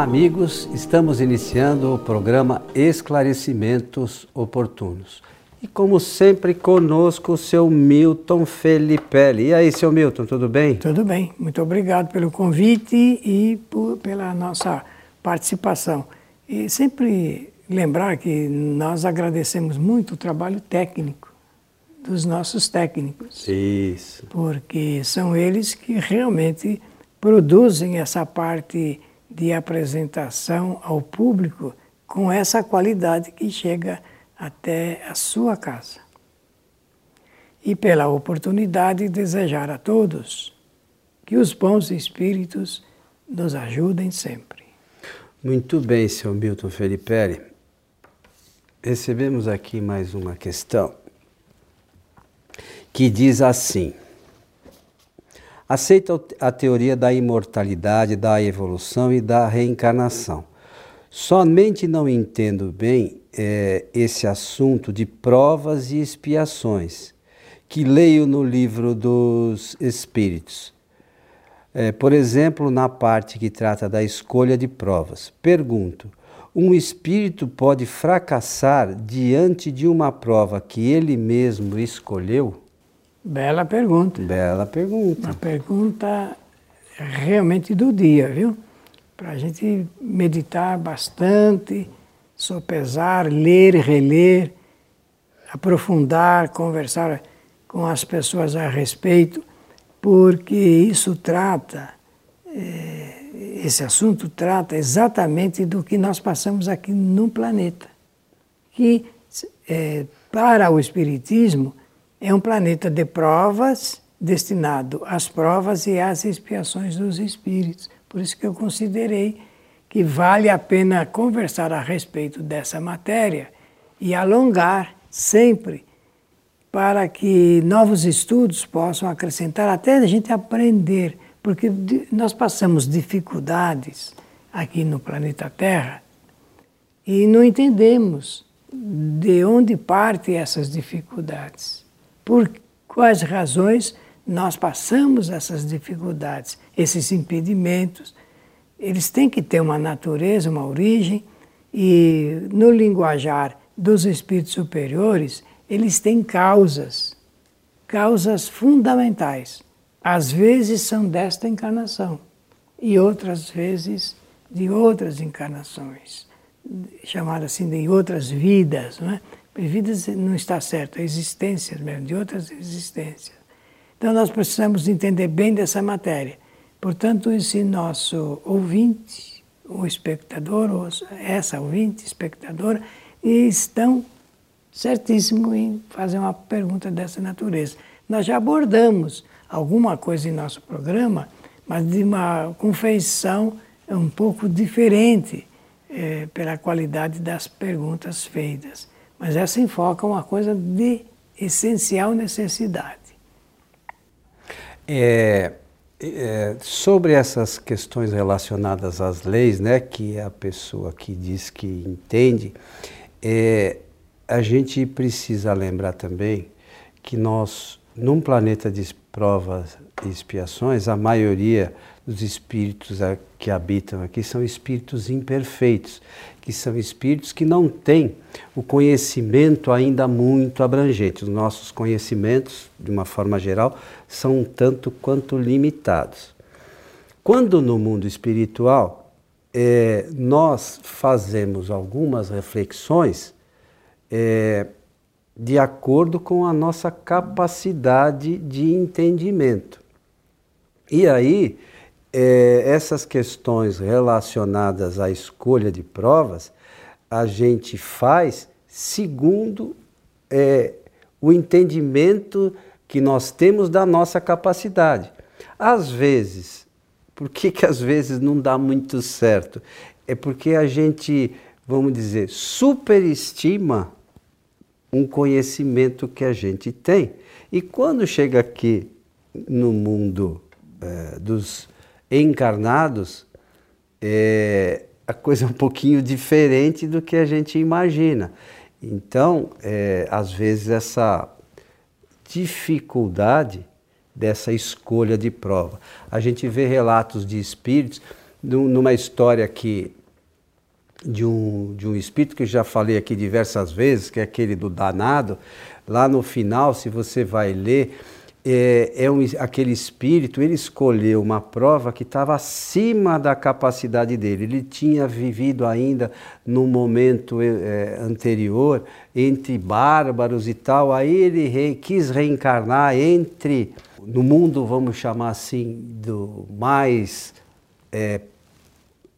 Olá, amigos. Estamos iniciando o programa Esclarecimentos Oportunos. E como sempre, conosco o seu Milton Felipe. E aí, seu Milton, tudo bem? Tudo bem. Muito obrigado pelo convite e por, pela nossa participação. E sempre lembrar que nós agradecemos muito o trabalho técnico dos nossos técnicos. Isso. Porque são eles que realmente produzem essa parte de apresentação ao público com essa qualidade que chega até a sua casa. E pela oportunidade desejar a todos que os bons espíritos nos ajudem sempre. Muito bem, senhor Milton Felipe. Recebemos aqui mais uma questão que diz assim: Aceita a teoria da imortalidade, da evolução e da reencarnação. Somente não entendo bem é, esse assunto de provas e expiações, que leio no livro dos Espíritos. É, por exemplo, na parte que trata da escolha de provas. Pergunto: um espírito pode fracassar diante de uma prova que ele mesmo escolheu? Bela pergunta. Bela pergunta. Uma pergunta realmente do dia, viu? Para a gente meditar bastante sopesar, ler, reler, aprofundar, conversar com as pessoas a respeito, porque isso trata, é, esse assunto trata exatamente do que nós passamos aqui no planeta, que é, para o Espiritismo é um planeta de provas destinado às provas e às expiações dos espíritos. Por isso que eu considerei que vale a pena conversar a respeito dessa matéria e alongar sempre para que novos estudos possam acrescentar, até a gente aprender, porque nós passamos dificuldades aqui no planeta Terra e não entendemos de onde partem essas dificuldades, por quais razões nós passamos essas dificuldades, esses impedimentos, eles têm que ter uma natureza, uma origem, e no linguajar dos espíritos superiores, eles têm causas, causas fundamentais. Às vezes são desta encarnação e outras vezes de outras encarnações, chamadas assim de outras vidas, não é? Vidas não está certo, existências mesmo, de outras existências. Então nós precisamos entender bem dessa matéria. Portanto, esse nosso ouvinte, o espectador, ou essa ouvinte, espectadora, estão certíssimo em fazer uma pergunta dessa natureza. Nós já abordamos alguma coisa em nosso programa, mas de uma confeição um pouco diferente é, pela qualidade das perguntas feitas. Mas essa enfoca uma coisa de essencial necessidade. É, é, sobre essas questões relacionadas às leis, né, que a pessoa que diz que entende, é, a gente precisa lembrar também que nós, num planeta de provas e expiações, a maioria dos espíritos que habitam aqui são espíritos imperfeitos, que são espíritos que não têm o conhecimento ainda muito abrangente. Os nossos conhecimentos, de uma forma geral, são um tanto quanto limitados. Quando no mundo espiritual é, nós fazemos algumas reflexões é, de acordo com a nossa capacidade de entendimento. E aí, é, essas questões relacionadas à escolha de provas, a gente faz segundo é, o entendimento que nós temos da nossa capacidade. Às vezes, por que, que às vezes não dá muito certo? É porque a gente, vamos dizer, superestima um conhecimento que a gente tem. E quando chega aqui no mundo é, dos encarnados, é, a coisa é um pouquinho diferente do que a gente imagina. Então, é, às vezes, essa dificuldade dessa escolha de prova. A gente vê relatos de espíritos numa história que de um, de um espírito que já falei aqui diversas vezes, que é aquele do danado. Lá no final, se você vai ler, é, é um, aquele espírito, ele escolheu uma prova que estava acima da capacidade dele. Ele tinha vivido ainda num momento é, anterior entre bárbaros e tal, aí ele re, quis reencarnar entre, no mundo, vamos chamar assim, do mais. É,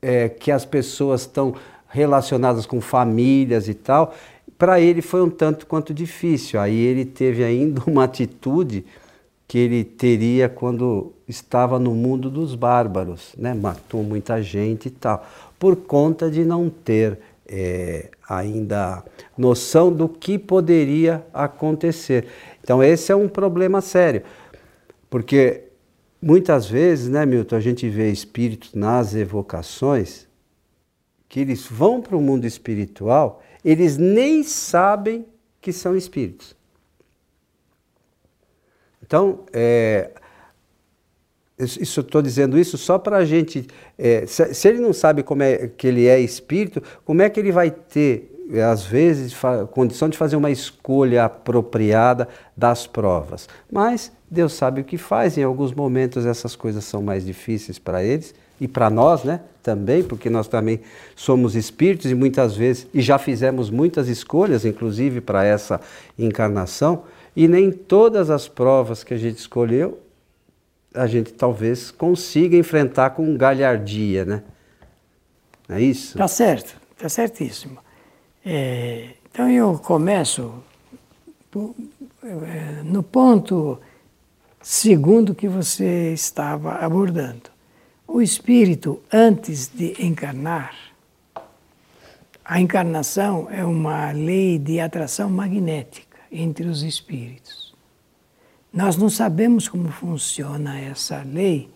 é que as pessoas estão relacionadas com famílias e tal, para ele foi um tanto quanto difícil. Aí ele teve ainda uma atitude que ele teria quando estava no mundo dos bárbaros, né? matou muita gente e tal, por conta de não ter é, ainda noção do que poderia acontecer. Então, esse é um problema sério, porque muitas vezes, né, Milton, a gente vê espíritos nas evocações que eles vão para o mundo espiritual, eles nem sabem que são espíritos. Então, é, isso estou dizendo isso só para a gente. É, se, se, ele não sabe como é que ele é espírito, como é que ele vai ter, às vezes, condição de fazer uma escolha apropriada das provas? Mas Deus sabe o que faz. Em alguns momentos essas coisas são mais difíceis para eles e para nós, né? Também, porque nós também somos espíritos e muitas vezes e já fizemos muitas escolhas, inclusive para essa encarnação. E nem todas as provas que a gente escolheu a gente talvez consiga enfrentar com galhardia, né? É isso? Tá certo, tá certíssimo. É, então eu começo é, no ponto segundo que você estava abordando. O espírito, antes de encarnar, a encarnação é uma lei de atração magnética entre os espíritos. Nós não sabemos como funciona essa lei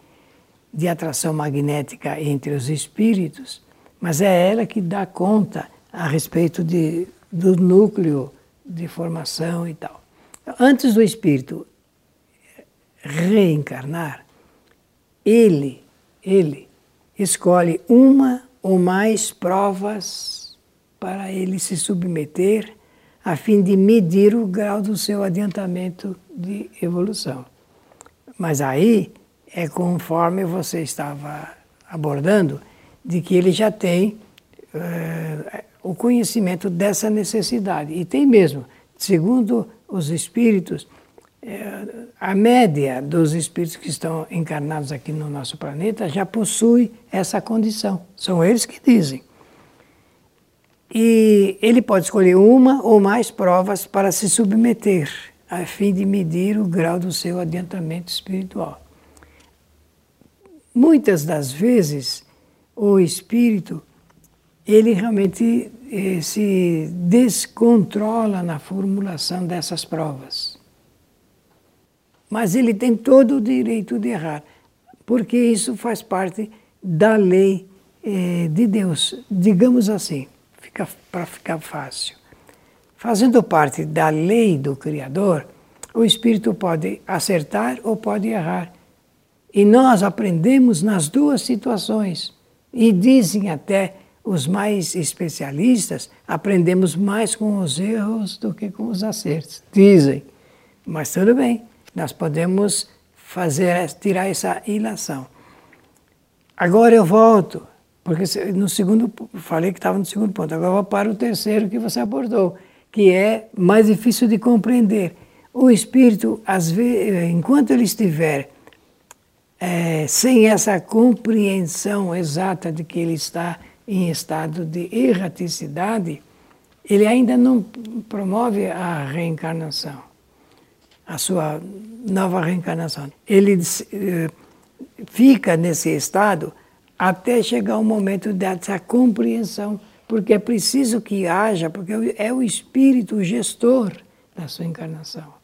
de atração magnética entre os espíritos, mas é ela que dá conta a respeito de, do núcleo de formação e tal. Antes do espírito reencarnar, ele, ele escolhe uma ou mais provas para ele se submeter a fim de medir o grau do seu adiantamento de evolução. Mas aí é conforme você estava abordando, de que ele já tem uh, o conhecimento dessa necessidade. E tem mesmo. Segundo os espíritos, uh, a média dos espíritos que estão encarnados aqui no nosso planeta já possui essa condição. São eles que dizem. E ele pode escolher uma ou mais provas para se submeter, a fim de medir o grau do seu adiantamento espiritual. Muitas das vezes, o espírito, ele realmente eh, se descontrola na formulação dessas provas. Mas ele tem todo o direito de errar, porque isso faz parte da lei eh, de Deus, digamos assim fica, para ficar fácil. Fazendo parte da lei do Criador, o espírito pode acertar ou pode errar. E nós aprendemos nas duas situações. E dizem até os mais especialistas, aprendemos mais com os erros do que com os acertos. Dizem. Mas tudo bem, nós podemos fazer tirar essa ilação. Agora eu volto porque no segundo, falei que estava no segundo ponto, agora vou para o terceiro que você abordou, que é mais difícil de compreender. O espírito, às vezes, enquanto ele estiver é, sem essa compreensão exata de que ele está em estado de erraticidade, ele ainda não promove a reencarnação, a sua nova reencarnação. Ele eh, fica nesse estado até chegar o momento dessa compreensão, porque é preciso que haja, porque é o espírito gestor da sua encarnação.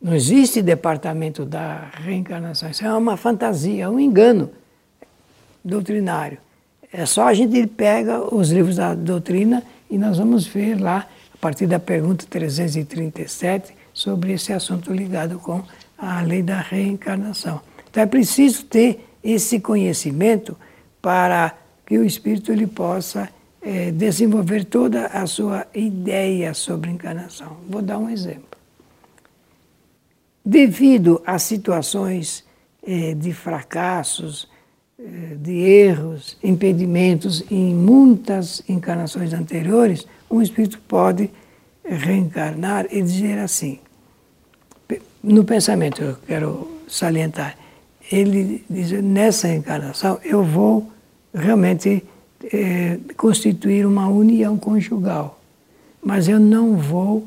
Não existe departamento da reencarnação, isso é uma fantasia, um engano doutrinário. É só a gente pega os livros da doutrina e nós vamos ver lá, a partir da pergunta 337, sobre esse assunto ligado com a lei da reencarnação. Então é preciso ter esse conhecimento para que o espírito ele possa é, desenvolver toda a sua ideia sobre encarnação. Vou dar um exemplo. Devido a situações é, de fracassos, é, de erros, impedimentos em muitas encarnações anteriores, um espírito pode reencarnar e dizer assim, no pensamento eu quero salientar, ele diz, nessa encarnação eu vou realmente é, constituir uma união conjugal, mas eu não vou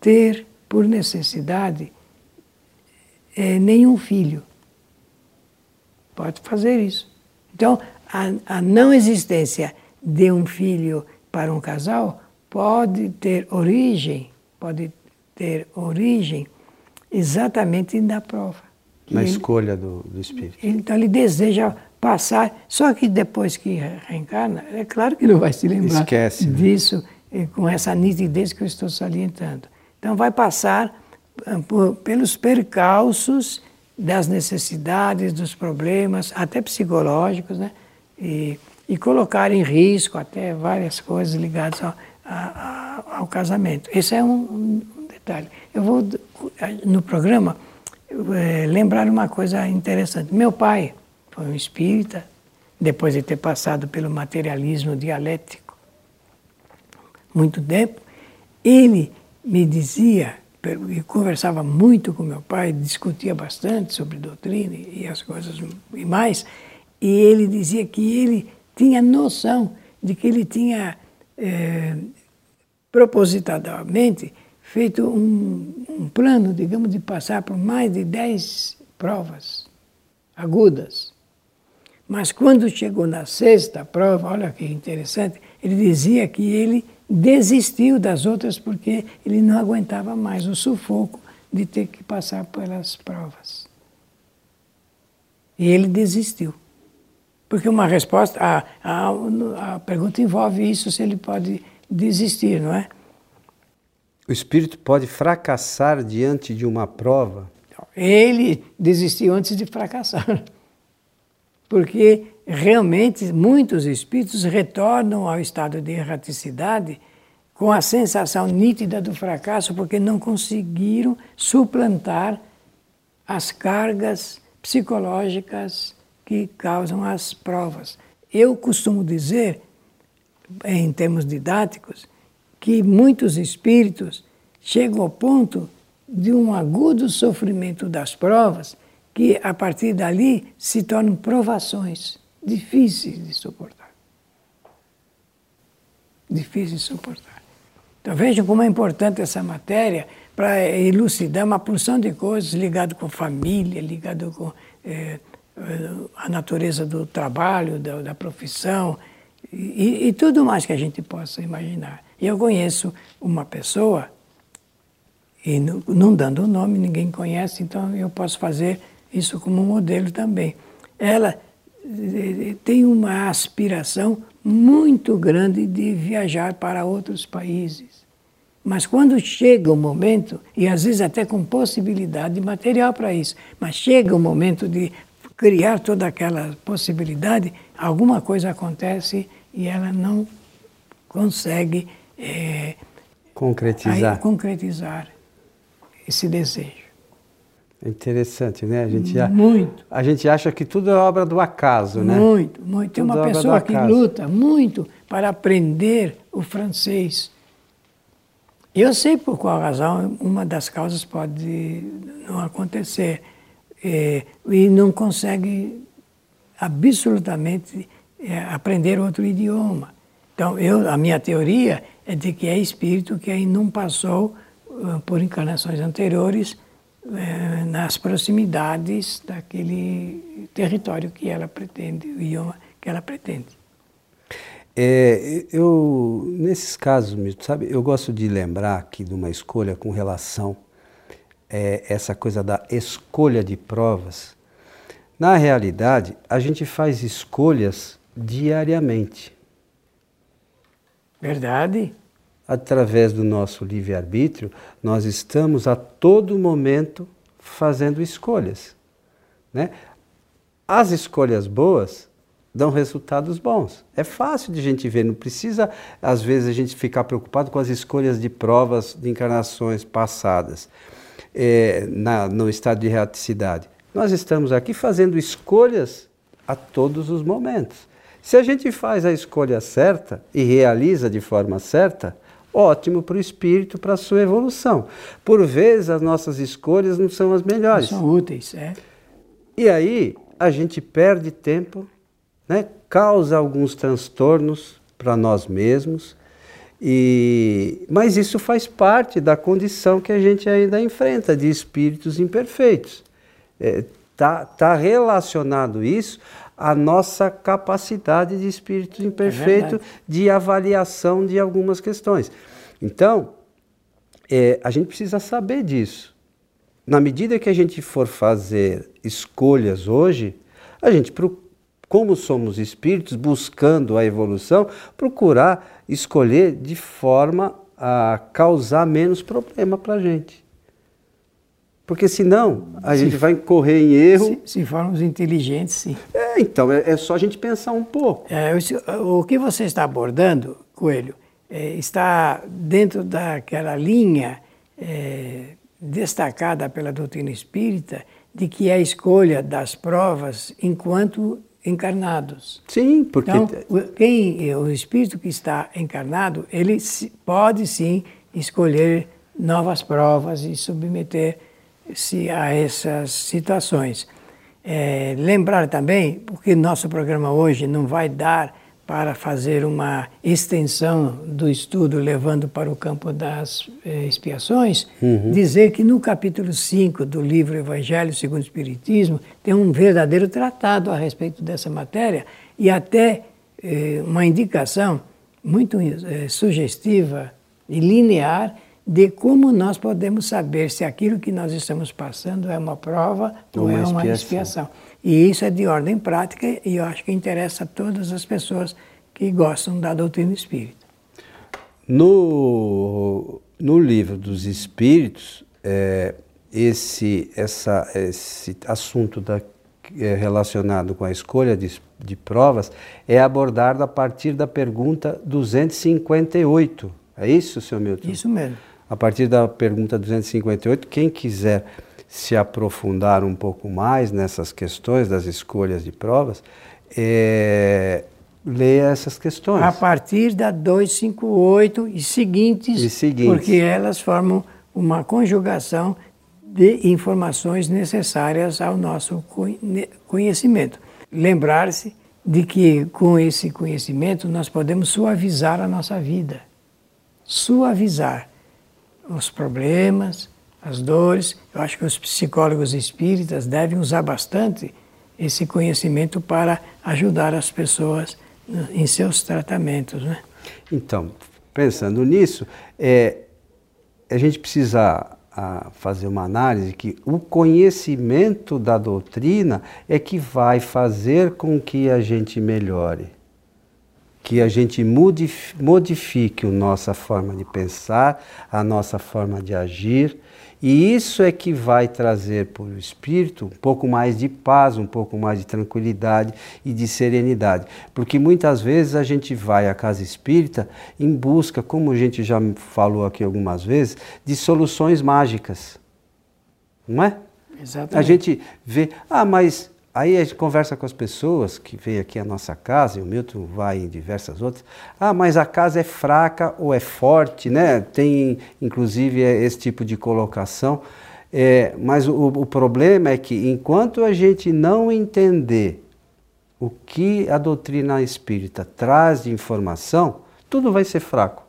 ter, por necessidade, é, nenhum filho. Pode fazer isso. Então, a, a não existência de um filho para um casal pode ter origem, pode ter origem exatamente na prova. Na ele, escolha do, do espírito. Então ele deseja passar, só que depois que reencarna, é claro que não vai se lembrar Esquece, né? disso né? com essa nitidez que eu estou salientando. Então vai passar ah, por, pelos percalços das necessidades, dos problemas, até psicológicos, né? E, e colocar em risco até várias coisas ligadas ao, ao casamento. Esse é um, um detalhe. Eu vou, no programa, é, lembrar uma coisa interessante. Meu pai foi um espírita, depois de ter passado pelo materialismo dialético muito tempo, ele me dizia, e conversava muito com meu pai, discutia bastante sobre doutrina e as coisas e mais, e ele dizia que ele tinha noção de que ele tinha é, propositadamente feito um, um plano, digamos, de passar por mais de dez provas agudas. Mas quando chegou na sexta prova, olha que interessante, ele dizia que ele desistiu das outras porque ele não aguentava mais o sufoco de ter que passar pelas provas. E ele desistiu. Porque uma resposta, a, a, a pergunta envolve isso, se ele pode desistir, não é? O espírito pode fracassar diante de uma prova? Ele desistiu antes de fracassar. Porque realmente muitos espíritos retornam ao estado de erraticidade com a sensação nítida do fracasso, porque não conseguiram suplantar as cargas psicológicas que causam as provas. Eu costumo dizer, em termos didáticos, que muitos espíritos chegam ao ponto de um agudo sofrimento das provas, que a partir dali se tornam provações difíceis de suportar. Difíceis de suportar. Então vejam como é importante essa matéria para elucidar uma porção de coisas ligado com família, ligado com é, a natureza do trabalho, da, da profissão e, e tudo mais que a gente possa imaginar. Eu conheço uma pessoa, e não, não dando o nome, ninguém conhece, então eu posso fazer isso como modelo também. Ela eh, tem uma aspiração muito grande de viajar para outros países. Mas quando chega o momento, e às vezes até com possibilidade material para isso, mas chega o momento de criar toda aquela possibilidade, alguma coisa acontece e ela não consegue é, concretizar. Aí, concretizar esse desejo. É interessante, né? A gente, muito. A gente acha que tudo é obra do acaso, né? Muito, muito. Tem uma é pessoa que luta muito para aprender o francês. Eu sei por qual razão uma das causas pode não acontecer. É, e não consegue absolutamente é, aprender outro idioma. Então, eu, a minha teoria é de que é espírito que ainda não passou uh, por encarnações anteriores uh, nas proximidades daquele território que ela pretende, o idioma que ela pretende. É, eu, nesses casos, sabe, eu gosto de lembrar aqui de uma escolha com relação é, essa coisa da escolha de provas. Na realidade, a gente faz escolhas diariamente. Verdade. Através do nosso livre-arbítrio, nós estamos a todo momento fazendo escolhas. Né? As escolhas boas dão resultados bons. É fácil de a gente ver, não precisa, às vezes, a gente ficar preocupado com as escolhas de provas de encarnações passadas é, na, no estado de reaticidade. Nós estamos aqui fazendo escolhas a todos os momentos. Se a gente faz a escolha certa e realiza de forma certa, ótimo para o espírito, para a sua evolução. Por vezes as nossas escolhas não são as melhores. Não são úteis, é. E aí a gente perde tempo, né? causa alguns transtornos para nós mesmos, e, mas isso faz parte da condição que a gente ainda enfrenta de espíritos imperfeitos. Está é, tá, tá relacionado isso à nossa capacidade de espírito imperfeito é de avaliação de algumas questões. Então, é, a gente precisa saber disso. Na medida que a gente for fazer escolhas hoje, a gente procura como somos espíritos buscando a evolução, procurar escolher de forma a causar menos problema para a gente. Porque senão a se, gente vai correr em erro. Se, se formos inteligentes, sim. É, então, é, é, só a gente pensar um pouco. É, o, o que você está abordando, Coelho, é, está dentro daquela linha é, destacada pela doutrina espírita de que é a escolha das provas enquanto encarnados. Sim, porque então, quem o espírito que está encarnado, ele pode sim escolher novas provas e submeter-se a essas situações. É, lembrar também, porque nosso programa hoje não vai dar para fazer uma extensão do estudo levando para o campo das eh, expiações, uhum. dizer que no capítulo 5 do livro Evangelho segundo o Espiritismo tem um verdadeiro tratado a respeito dessa matéria e até eh, uma indicação muito eh, sugestiva e linear de como nós podemos saber se aquilo que nós estamos passando é uma prova ou, ou é uma expiação. E isso é de ordem prática e eu acho que interessa a todas as pessoas que gostam da doutrina espírita. No, no livro dos Espíritos, é, esse, essa, esse assunto da, é, relacionado com a escolha de, de provas é abordado a partir da pergunta 258. É isso, senhor Milton? Isso mesmo. A partir da pergunta 258, quem quiser se aprofundar um pouco mais nessas questões das escolhas de provas, é, leia essas questões. A partir da 258 e seguintes, e seguintes, porque elas formam uma conjugação de informações necessárias ao nosso conhecimento. Lembrar-se de que com esse conhecimento nós podemos suavizar a nossa vida. Suavizar os problemas, as dores. Eu acho que os psicólogos espíritas devem usar bastante esse conhecimento para ajudar as pessoas em seus tratamentos. Né? Então, pensando nisso, é, a gente precisa a, fazer uma análise que o conhecimento da doutrina é que vai fazer com que a gente melhore, que a gente modifique a nossa forma de pensar, a nossa forma de agir e isso é que vai trazer para o espírito um pouco mais de paz, um pouco mais de tranquilidade e de serenidade. Porque muitas vezes a gente vai à casa espírita em busca, como a gente já falou aqui algumas vezes, de soluções mágicas. Não é? Exatamente. A gente vê, ah, mas Aí a gente conversa com as pessoas que vêm aqui à nossa casa, e o Milton vai em diversas outras. Ah, mas a casa é fraca ou é forte, né? Tem inclusive é, esse tipo de colocação. É, mas o, o problema é que enquanto a gente não entender o que a doutrina espírita traz de informação, tudo vai ser fraco.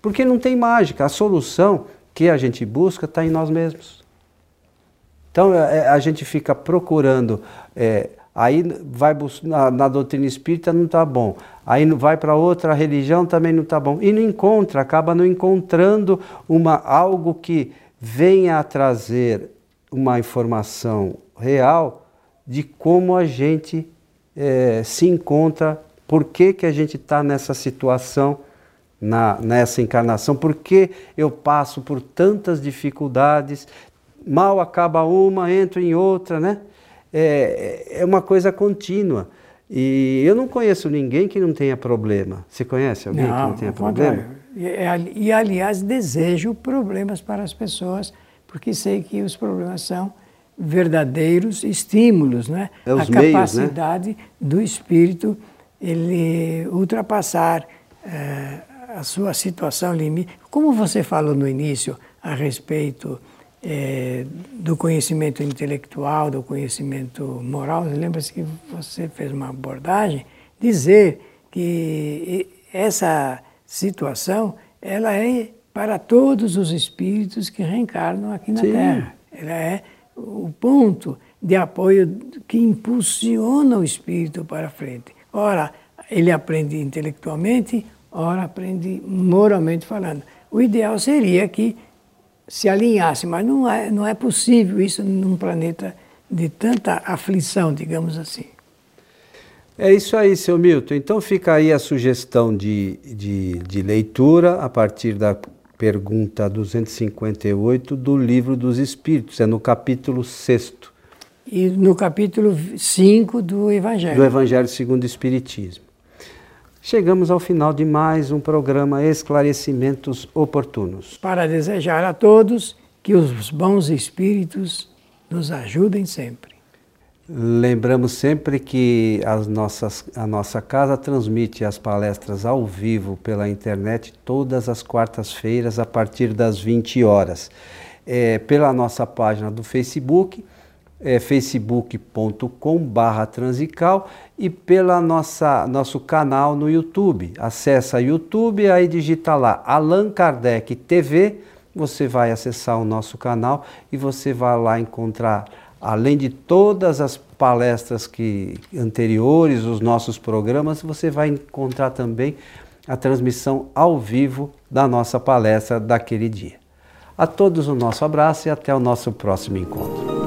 Porque não tem mágica. A solução que a gente busca está em nós mesmos. Então é, é, a gente fica procurando, é, aí vai na, na, doutrina espírita não está bom, aí vai para outra religião também não está bom, e não encontra, acaba não encontrando uma, algo que venha a trazer uma informação real de como a gente é, se encontra, por que, que a gente está nessa situação, na, nessa encarnação, por que eu passo por tantas dificuldades, mal acaba uma, entra em outra, né? É, é uma coisa contínua. E eu não conheço ninguém que não tenha problema. Você conhece alguém não, que não tenha problema? E, e, aliás, desejo problemas para as pessoas, porque sei que os problemas são verdadeiros estímulos, né? É a meios, capacidade né? do espírito ele ultrapassar eh, a sua situação limite. Como você falou no início a respeito eh, do conhecimento intelectual, do conhecimento moral, lembra-se que você fez uma abordagem dizer que essa situação ela é para todos os espíritos que reencarnam aqui na Sim. Terra. Ela é o ponto de apoio que impulsiona o espírito para frente. Ora, ele aprende intelectualmente, ora aprende moralmente falando. O ideal seria que se alinhasse, mas não é, não é possível isso num planeta de tanta aflição, digamos assim. É isso aí, seu Milton. Então fica aí a sugestão de, de, de leitura a partir da pergunta 258 do Livro dos Espíritos, é no capítulo 6. E no capítulo 5 do Evangelho. Do Evangelho segundo o Espiritismo. Chegamos ao final de mais um programa Esclarecimentos Oportunos. Para desejar a todos que os bons espíritos nos ajudem sempre. Lembramos sempre que as nossas, a nossa casa transmite as palestras ao vivo pela internet todas as quartas-feiras a partir das 20 horas. É, pela nossa página do Facebook, é, facebook.com.br transical e pela nossa nosso canal no YouTube. Acesse YouTube, aí digita lá Allan Kardec TV, você vai acessar o nosso canal e você vai lá encontrar além de todas as palestras que anteriores, os nossos programas, você vai encontrar também a transmissão ao vivo da nossa palestra daquele dia. A todos o nosso abraço e até o nosso próximo encontro.